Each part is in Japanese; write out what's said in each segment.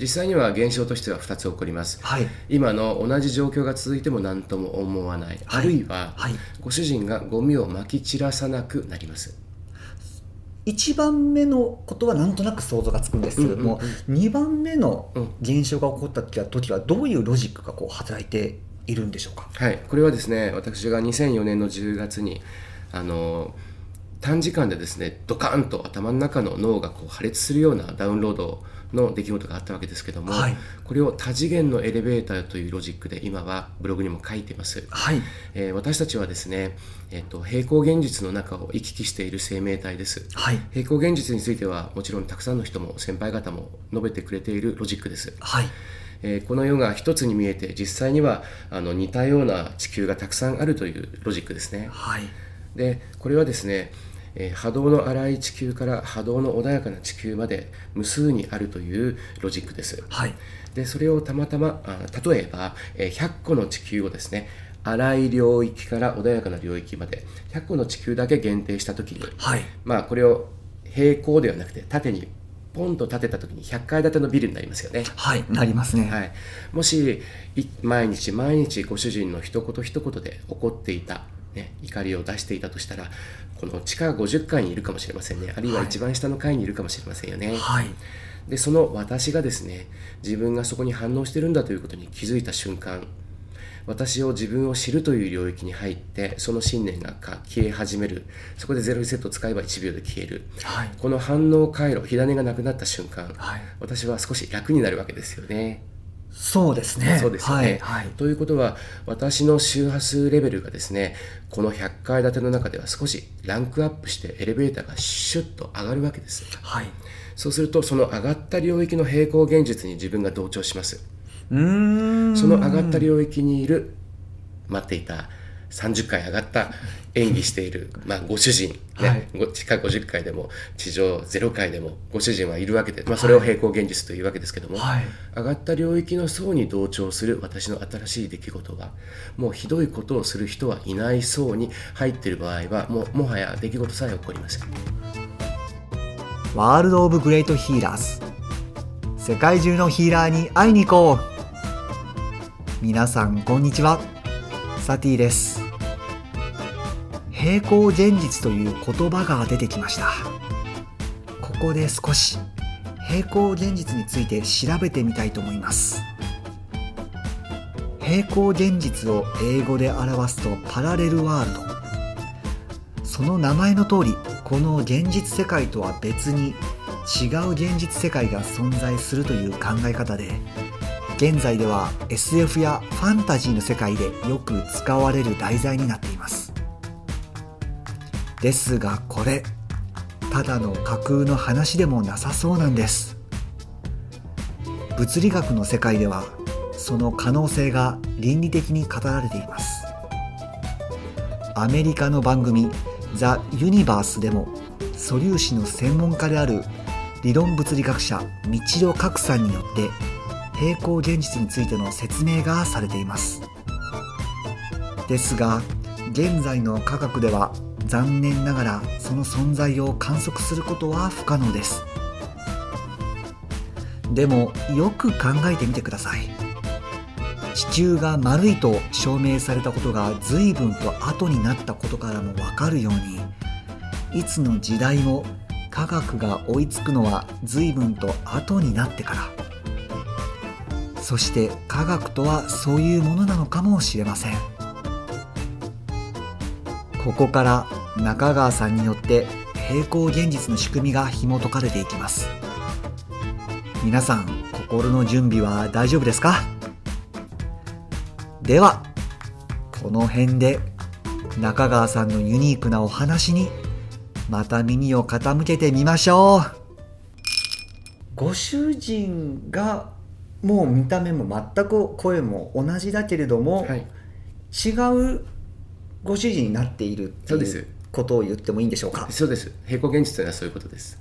実際には現象としては2つ起こります、はい。今の同じ状況が続いても何とも思わない、あるいは、はい。ご主人がゴミをまき散らさなくなります。1番目のことはなんとなく想像がつくんですけれども、2番目のうん。現象が起こった時はどういうロジックがこう働いているんでしょうか？はい、これはですね私が2004年の10月にあの短時間でですねドカーンと頭の中の脳がこう破裂するようなダウンロードの出来事があったわけですけども、はい。これを多次元のエレベーターというロジックで今はブログにも書いています、はい。えー私たちはですね、えっと平行現実の中を行き来している生命体です。はい。平行現実についてはもちろんたくさんの人も先輩方も述べてくれているロジックです。はい。えーこの世が一つに見えて実際にはあの似たような地球がたくさんあるというロジックですね。はい。でこれはですね、えー波動の荒い地球から波動の穏やかな地球まで無数にあるというロジックです。はい。でそれをたまたまあ例えば、えー100個の地球をですね荒い領域から穏やかな領域まで100個の地球だけ限定した時にはい。まあこれを平行ではなくて縦にポンと建てた時に100階建てのビルになりますよね。はいなりますね、はい、もしい毎日毎日ご主人の一言一言で怒っていた、ね、怒りを出していたとしたらこの地下50階にいるかもしれませんね。あるいははい。一番下の階にいるかもしれませんよね、はい。でその私がですね自分がそこに反応してるんだということに気づいた瞬間私を自分を知るという領域に入ってその信念がか消え始める。そこでゼロリセットを使えば1秒で消える。はい。この反応回路火種がなくなった瞬間はい。私は少し楽になるわけですよねそうですね。そうですよね。はい。はい。ということは私の周波数レベルがですねこの100階建ての中では少しランクアップしてエレベーターがシュッと上がるわけです。はい、そうするとその上がった領域の平行現実に自分が同調します。うーん。その上がった領域にいる待っていた30階上がった演技している、まあ、ご主人、ねはい。ご地下50階でも地上0階でもご主人はいるわけで、まあ、それを平行現実というわけですけども、はい。上がった領域の層に同調する私の新しい出来事がもうひどいことをする人はいない層に入っている場合はもうもはや出来事さえ起こりません。ワールド・オブ・グレート・ヒーラーズ世界中のヒーラーに会いに行こう。皆さんこんにちはサティです。平行現実という言葉が出てきました。ここで少し平行現実について調べてみたいと思います。平行現実を英語で表すとパラレルワールド。その名前の通りこの現実世界とは別に違う現実世界が存在するという考え方で現在では SF やファンタジーの世界でよく使われる題材になっています。ですがこれただの架空の話でもなさそうなんです。物理学の世界ではその可能性が倫理的に語られています。アメリカの番組「ザ・ユニバース」でも素粒子の専門家である理論物理学者道戸角さんによって平行現実についての説明がされています。ですが現在の科学では残念ながらその存在を観測することは不可能です。でもよく考えてみてください。地球が丸いと証明されたことが随分と後になったことからもわかるようにいつの時代も科学が追いつくのは随分と後になってから。そして科学とはそういうものなのかもしれません。ここから中川さんによって平行現実の仕組みが紐解かれていきます。皆さん心の準備は大丈夫ですか？ではこの辺で中川さんのユニークなお話にまた耳を傾けてみましょう。ご主人がもう見た目も全く声も同じだけれども、はい。違うご主人になっているっていうことを言ってもいいんでしょうか？そうです。平行現実というのはそういうことです。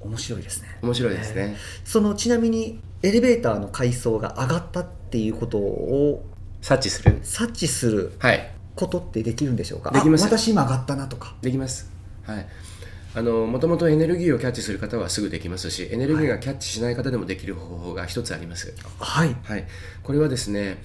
面白いですね。面白いですね、そのちなみにエレベーターの階層が上がったっていうことを察知する。察知するはい。ことってできるんでしょうか？できます。あ私今上がったなとか。できます。はいもともとエネルギーをキャッチする方はすぐできますしエネルギーがキャッチしない方でもできる方法が一つあります、はい。はい、これはですね、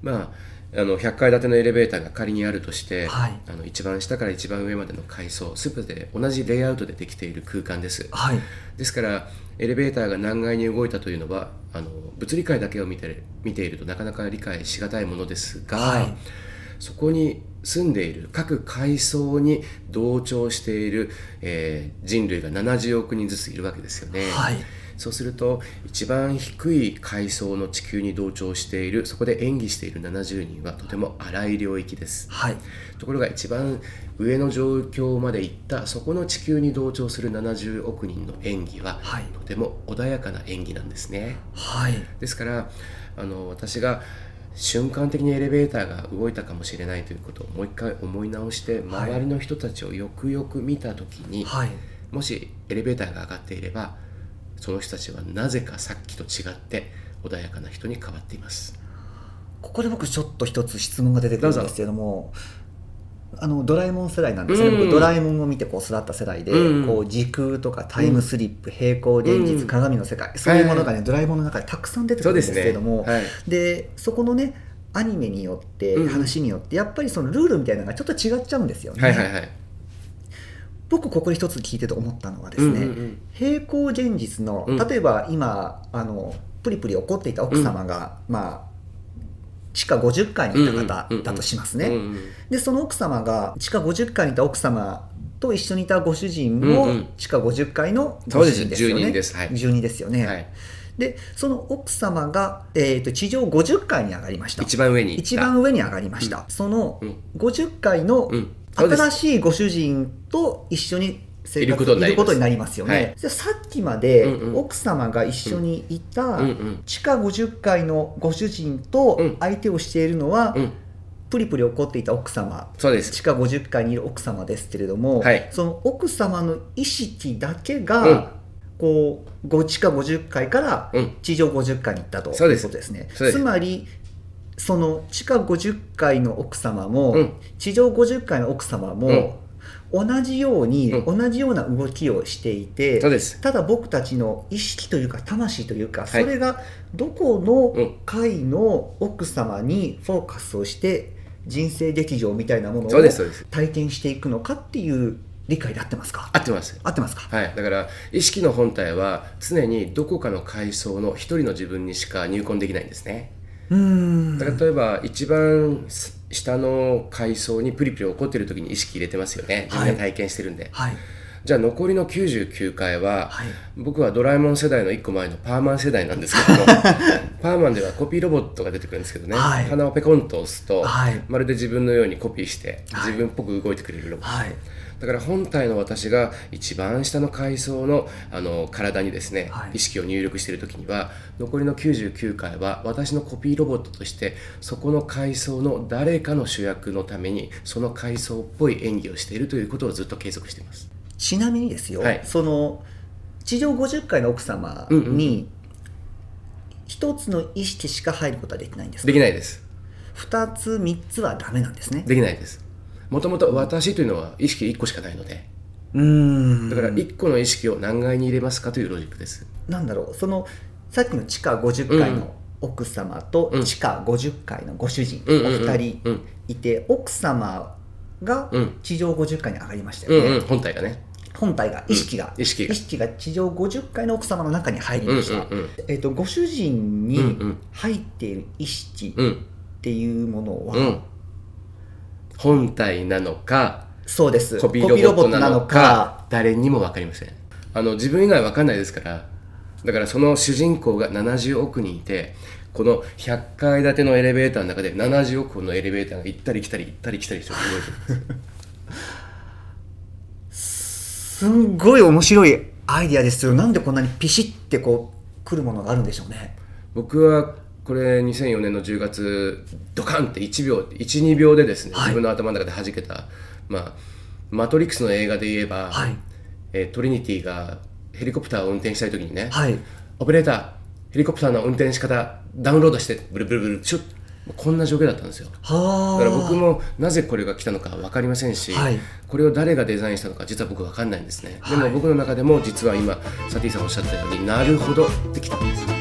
まあ、あの100階建てのエレベーターが仮にあるとして、はい。あの一番下から一番上までの階層すべて同じレイアウトでできている空間です。はい。ですからエレベーターが何階に動いたというのはあの物理界だけを見て見ているとなかなか理解しがたいものですが、はいそこに住んでいる各階層に同調している、えー人類が70億人ずついるわけですよね。はい。そうすると一番低い階層の地球に同調しているそこで演技している70人はとても荒い領域です。はい。ところが一番上の状況まで行ったそこの地球に同調する70億人の演技は、はい。とても穏やかな演技なんですね。はい。ですからあの私が瞬間的にエレベーターが動いたかもしれないということをもう一回思い直してはい。周りの人たちをよくよく見た時に、はい。もしエレベーターが上がっていればその人たちはなぜかさっきと違って穏やかな人に変わっています。ここで僕ちょっと一つ質問が出てくるんですけどもあのドラえもん世代なんですね、うん。僕ドラえもんを見てこう育った世代で、うん。こう時空とかタイムスリップ、平行現実、うん。鏡の世界そういうものがね、ドラえもんの中でたくさん出てくるんですけれども、はい、でそこのねアニメによってうん。話によってやっぱりそのルールみたいなのがちょっと違っちゃうんですよね、はいはいはい。僕ここで一つ聞いてて思ったのはですね、うんうんうん。平行現実のうん。例えば今あのプリプリ怒っていた奥様が、まあ地下50階にいた方だとしますね、でその奥様が地下50階にいた奥様と一緒にいたご主人うんもうん。地下50階のごそうです。主人ですよね。住人はい。ですよね、はい、でその奥様が、えー、と地上50階に上がりました。一番上に。一番上に上がりました、そのうん50階のうん。そうです。新しいご主人と一緒に生活いることになります。よね、はい。さっきまで奥様が一緒にいた地下50階のご主人とうん。相手をしているのは、うん。プリプリ怒っていた奥様。そうです。地下50階にいる奥様ですけれども、はい。その奥様の意識だけが、うん。こうご地下50階からうん。地上50階に行ったとそういうことですね。つまりその地下50階の奥様も、うん。地上50階の奥様も、同じように、う同じような動きをしていて、そうです。ただ僕たちの意識というか魂というか、い。それがどこうのん。階の奥様にフォーカスをして人生劇場みたいなものを体験していくのかっていう理解で合ってますか？合ってます。合ってますか？はい、だから意識の本体は常にどこかの階層の一人の自分にしか入魂できないんですね。うーん。だから例えば一番下の階層にプリプリ起こってる時に意識入れてますよね。自分が体験してるんで、はい。じゃあ残りの99回は、はい。僕はドラえもん世代の1個前のパーマン世代なんですけども パーマンではコピーロボットが出てくるんですけどね、はい。鼻をペコンと押すと、はい。まるで自分のようにコピーしてはい。自分っぽく動いてくれるロボット、はいだから本体の私が一番下の階層のあの体にですね、はい意識を入力している時には残りの99回は私のコピーロボットとしてそこの階層の誰かの主役のためにその階層っぽい演技をしているということをずっと継続しています。ちなみにですよ、はいその地上50階の奥様に一つの意識しか入ることはできないんですか？できないです。二つ三つはダメなんですねできないです。もともと私というのは意識1個しかないので、うーん。だから1個の意識を何階に入れますかというロジックです。なんだろう。そのさっきの地下50階の奥様とうん。地下50階のご主人、うんうんうんお二人うん。いて奥様がうん。地上50階に上がりましたよね、うんうん、本体がね。本体が意識が、意識が。地上50階の奥様の中に入りました、うんうんうんえっとご主人うんにうん。入っている意識うん。っていうものは、うん。本体なのか、そうです。コピーロボットなのか誰にも分かりません。あの自分以外分かんないですから。だからその主人公が70億人いてこの100階建てのエレベーターの中で70億本のエレベーターが行ったり来たり行ったり来たりして動いてる。んですすんごい面白いアイディアですよ。なんでこんなにピシッてこう来るものがあるんでしょうね。僕はこれ2004年の10月ドカンって1秒12秒でですね、はい。自分の頭の中で弾けた、まあ、マトリックスの映画で言えば、はい。えートリニティがヘリコプターを運転したい時にね、はい。オペレーターヘリコプターの運転仕方ダウンロードしてブルブルブルシュッこんな状況だったんですよ。はあ。だから僕もなぜこれが来たのか分かりませんし、はい。これを誰がデザインしたのか実は僕分かんないんですね、はい。でも僕の中でも実は今サティさんおっしゃったようになるほどってきたんです